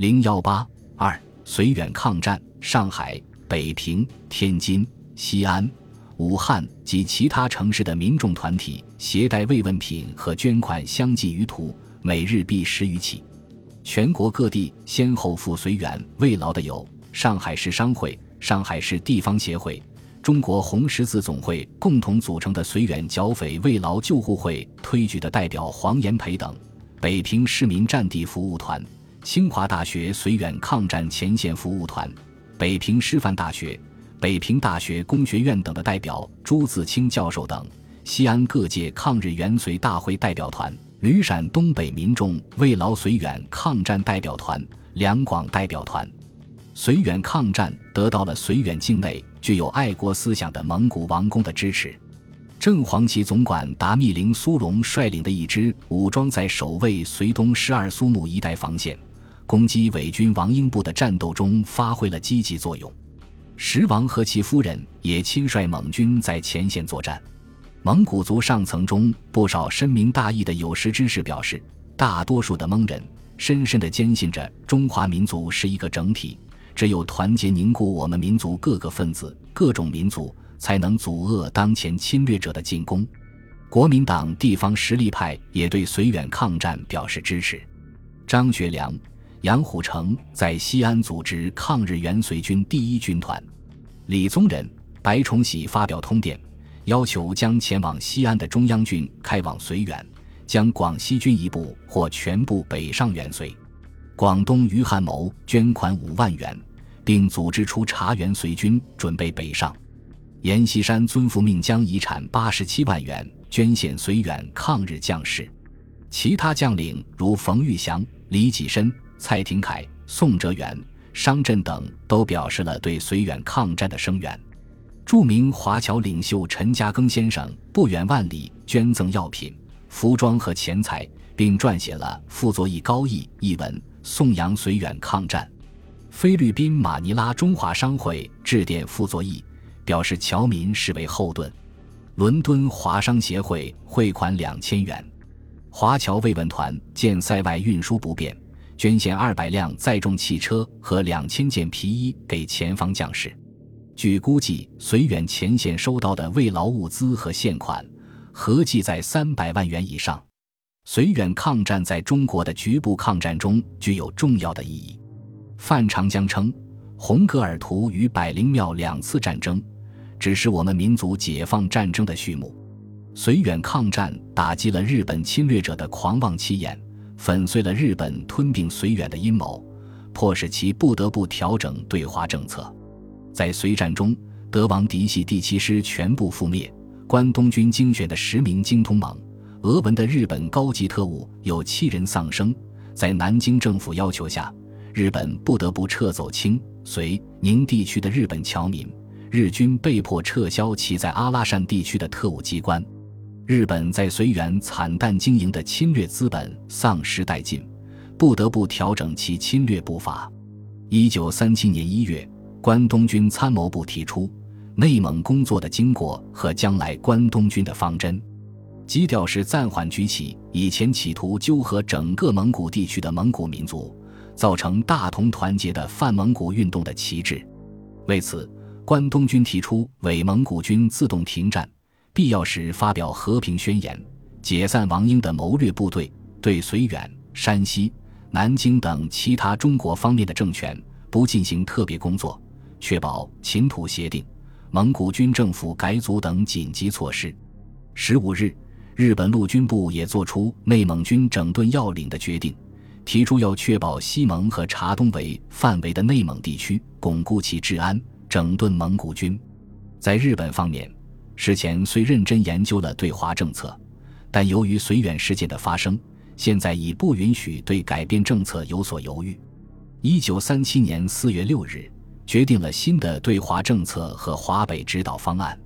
零幺八二，绥远抗战，上海、北平、天津、西安、武汉及其他城市的民众团体携带慰问品和捐款相继于途，每日必十余起。全国各地先后赴绥远慰劳的有上海市商会、上海市地方协会。中国红十字总会共同组成的绥远剿匪慰劳救护会推举的代表黄炎培等，北平市民战地服务团、清华大学绥远抗战前线服务团、北平师范大学、北平大学工学院等的代表朱自清教授等，西安各界抗日援绥大会代表团、旅陕东北民众慰劳绥远抗战代表团、两广代表团。绥远抗战得到了绥远境内具有爱国思想的蒙古王公的支持。正黄旗总管达密林苏荣率领的一支武装在守卫绥东十二苏木一带防线、攻击伪军王英部的战斗中发挥了积极作用。石王和其夫人也亲率蒙军在前线作战。蒙古族上层中不少深明大义的有识之士表示，大多数的蒙人深深地坚信着中华民族是一个整体。只有团结凝固我们民族各个分子、各种民族，才能阻遏当前侵略者的进攻。国民党地方实力派也对绥远抗战表示支持。张学良、杨虎城在西安组织抗日援绥军第一军团。李宗仁、白崇禧发表通电，要求将前往西安的中央军开往绥远，将广西军一部或全部北上援绥。广东余汉谋捐款五万元，并组织出茶园随军准备北上。阎锡山遵父命，将遗产八十七万元捐献绥远抗日将士。其他将领如冯玉祥、李济深、蔡廷锴、宋哲元、商震等都表示了对绥远抗战的声援。著名华侨领袖陈嘉庚先生不远万里捐赠药品、服装和钱财，并撰写了《傅作义高义》一文。颂扬绥远抗战，菲律宾马尼拉中华商会致电傅作义，表示侨民视为后盾。伦敦华商协会汇款两千元。华侨慰问团见塞外运输不便，捐献二百辆载重汽车和两千件皮衣给前方将士。据估计，绥远前线收到的慰劳物资和现款合计在三百万元以上。绥远抗战在中国的局部抗战中具有重要的意义。范长江称，红格尔图与百灵庙两次战争，只是我们民族解放战争的序幕。绥远抗战打击了日本侵略者的狂妄气焰，粉碎了日本吞并绥远的阴谋，迫使其不得不调整对华政策。在绥战中，德王嫡系第七师全部覆灭，关东军精选的十名精通蒙。俄文的日本高级特务有七人丧生，在南京政府要求下，日本不得不撤走清、绥、宁地区的日本侨民，日军被迫撤销其在阿拉善地区的特务机关，日本在绥远惨淡经营的侵略资本丧失殆尽，不得不调整其侵略步伐。一九三七年一月，关东军参谋部提出内蒙工作的经过和将来关东军的方针。基调是暂缓举起以前企图纠合整个蒙古地区的蒙古民族，造成大同团结的泛蒙古运动的旗帜。为此，关东军提出伪蒙古军自动停战，必要时发表和平宣言，解散王英的谋略部队，对绥远、山西、南京等其他中国方面的政权不进行特别工作，确保秦土协定、蒙古军政府改组等紧急措施。十五日。日本陆军部也作出内蒙军整顿要领的决定，提出要确保西蒙和察东为范围的内蒙地区巩固其治安，整顿蒙古军。在日本方面，事前虽认真研究了对华政策，但由于绥远事件的发生，现在已不允许对改变政策有所犹豫。一九三七年四月六日，决定了新的对华政策和华北指导方案。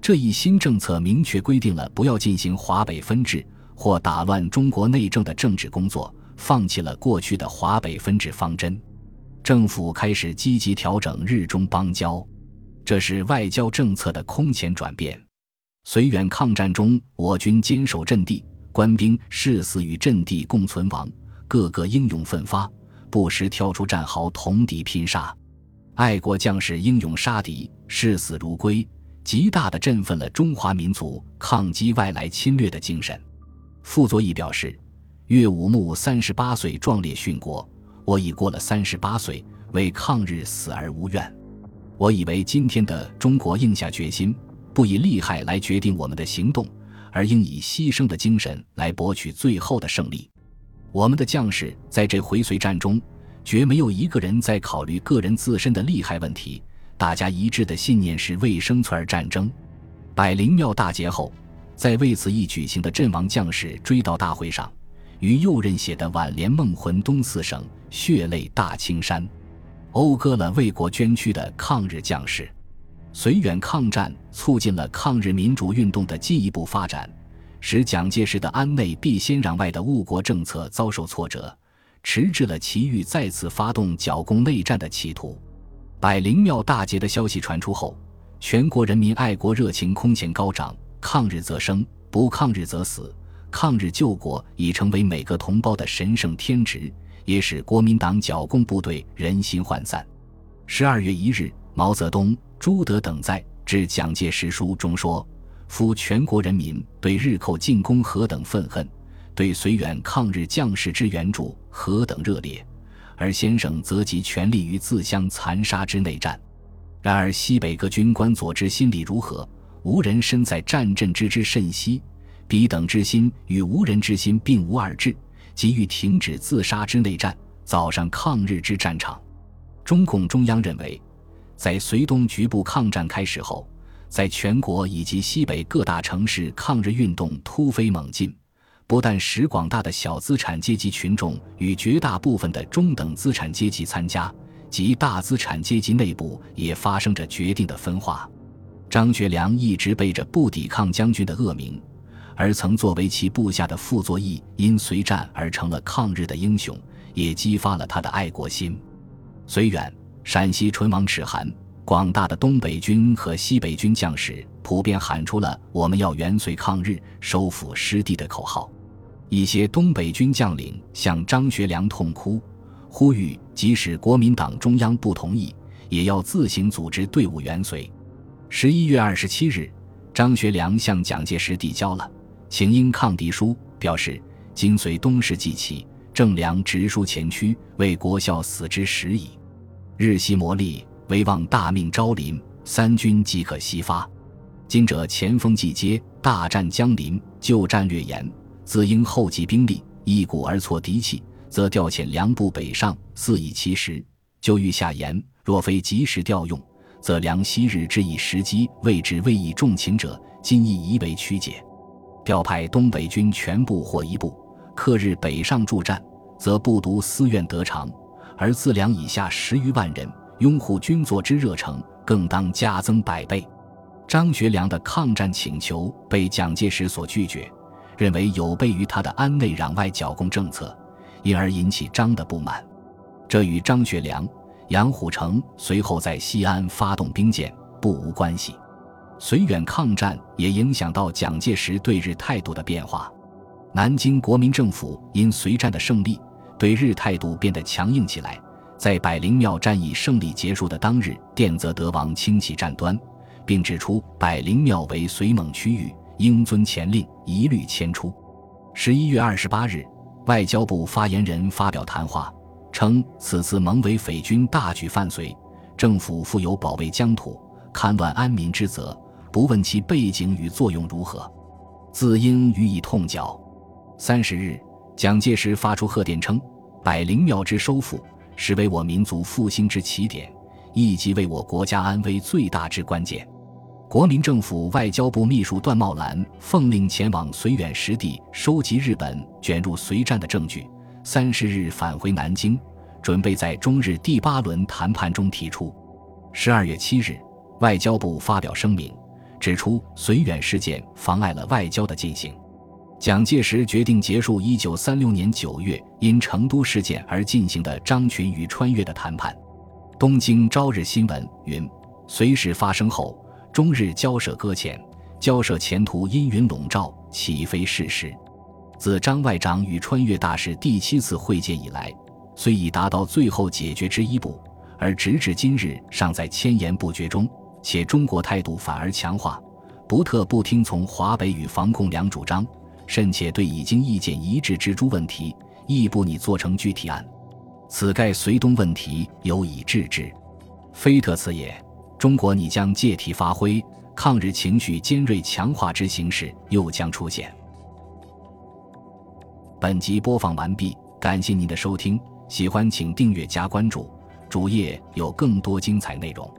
这一新政策明确规定了不要进行华北分治或打乱中国内政的政治工作，放弃了过去的华北分治方针。政府开始积极调整日中邦交，这是外交政策的空前转变。绥远抗战中，我军坚守阵地，官兵誓死与阵地共存亡，个个英勇奋发，不时跳出战壕同敌拼杀。爱国将士英勇杀敌，视死如归，极大地振奋了中华民族抗击外来侵略的精神。傅作义表示：“岳武穆三十八岁壮烈殉国，我已过了三十八岁，为抗日死而无怨。我以为今天的中国硬下决心，不以利害来决定我们的行动。”而应以牺牲的精神来博取最后的胜利。我们的将士在这回绥战中，绝没有一个人在考虑个人自身的利害问题。大家一致的信念是为生存而战争。百灵庙大捷后，在为此一举行的阵亡将士追悼大会上，于右任写的“挽联梦魂东四省，血泪大青山”，讴歌了为国捐躯的抗日将士。绥远抗战促进了抗日民主运动的进一步发展，使蒋介石的安内必先攘外的误国政策遭受挫折，迟滞了其欲再次发动剿共内战的企图。百灵庙大捷的消息传出后，全国人民爱国热情空前高涨，抗日则生，不抗日则死。抗日救国已成为每个同胞的神圣天职，也使国民党剿共部队人心涣散。十二月一日，毛泽东。朱德等在致蒋介石书中说：“夫全国人民对日寇进攻何等愤恨，对绥远抗日将士之援助何等热烈，而先生则集全力于自相残杀之内战。然而西北各军官佐之心理如何？无人身在战阵之之甚息。彼等之心与无人之心并无二致，急欲停止自杀之内战，早上抗日之战场。中共中央认为。”在绥东局部抗战开始后，在全国以及西北各大城市，抗日运动突飞猛进，不但使广大的小资产阶级群众与绝大部分的中等资产阶级参加，及大资产阶级内部也发生着决定的分化。张学良一直背着不抵抗将军的恶名，而曾作为其部下的傅作义因随战而成了抗日的英雄，也激发了他的爱国心。绥远。陕西唇亡齿寒，广大的东北军和西北军将士普遍喊出了“我们要元绥抗日，收复失地”的口号。一些东北军将领向张学良痛哭，呼吁即使国民党中央不同意，也要自行组织队伍元绥。十一月二十七日，张学良向蒋介石递交了《请英抗敌书》，表示：“今随东市既起，正良直书前驱，为国效死之时矣。”日夕磨砺，唯望大命昭临，三军即可西发。今者前锋既接，大战将临，就战略严，自应后继兵力，一鼓而挫敌气，则调遣粮部北上，肆以其时。就欲下言，若非及时调用，则梁昔日之以时机未至未以重情者，今亦宜为曲解。调派东北军全部或一部，克日北上助战，则不独私怨得偿。而自粮以下十余万人拥护军作之热诚，更当加增百倍。张学良的抗战请求被蒋介石所拒绝，认为有悖于他的安内攘外剿共政策，因而引起张的不满。这与张学良、杨虎城随后在西安发动兵谏不无关系。绥远抗战也影响到蒋介石对日态度的变化。南京国民政府因绥战的胜利。对日态度变得强硬起来，在百灵庙战役胜利结束的当日，电则德王轻启战端，并指出百灵庙为绥蒙区域，应遵前令，一律迁出。十一月二十八日，外交部发言人发表谈话，称此次蒙伪匪军大举犯绥，政府负有保卫疆土、勘乱安民之责，不问其背景与作用如何，自应予以痛剿。三十日。蒋介石发出贺电称：“百灵庙之收复，实为我民族复兴之起点，亦即为我国家安危最大之关键。”国民政府外交部秘书段茂兰奉令前往绥远实地收集日本卷入绥战的证据，三十日返回南京，准备在中日第八轮谈判中提出。十二月七日，外交部发表声明，指出绥远事件妨碍了外交的进行。蒋介石决定结束1936年9月因成都事件而进行的张群与穿越的谈判。东京朝日新闻云：随事发生后，中日交涉搁浅，交涉前途阴云笼罩，岂非事实？自张外长与穿越大使第七次会见以来，虽已达到最后解决之一步，而直至今日尚在千言不绝中。且中国态度反而强化，不特不听从华北与防共两主张，甚且对已经意见一致之诸问题，亦不拟做成具体案。此盖绥东问题有以治之，非特此也。中国拟将借题发挥，抗日情绪尖锐强化之形势又将出现。本集播放完毕，感谢您的收听，喜欢请订阅加关注，主页有更多精彩内容。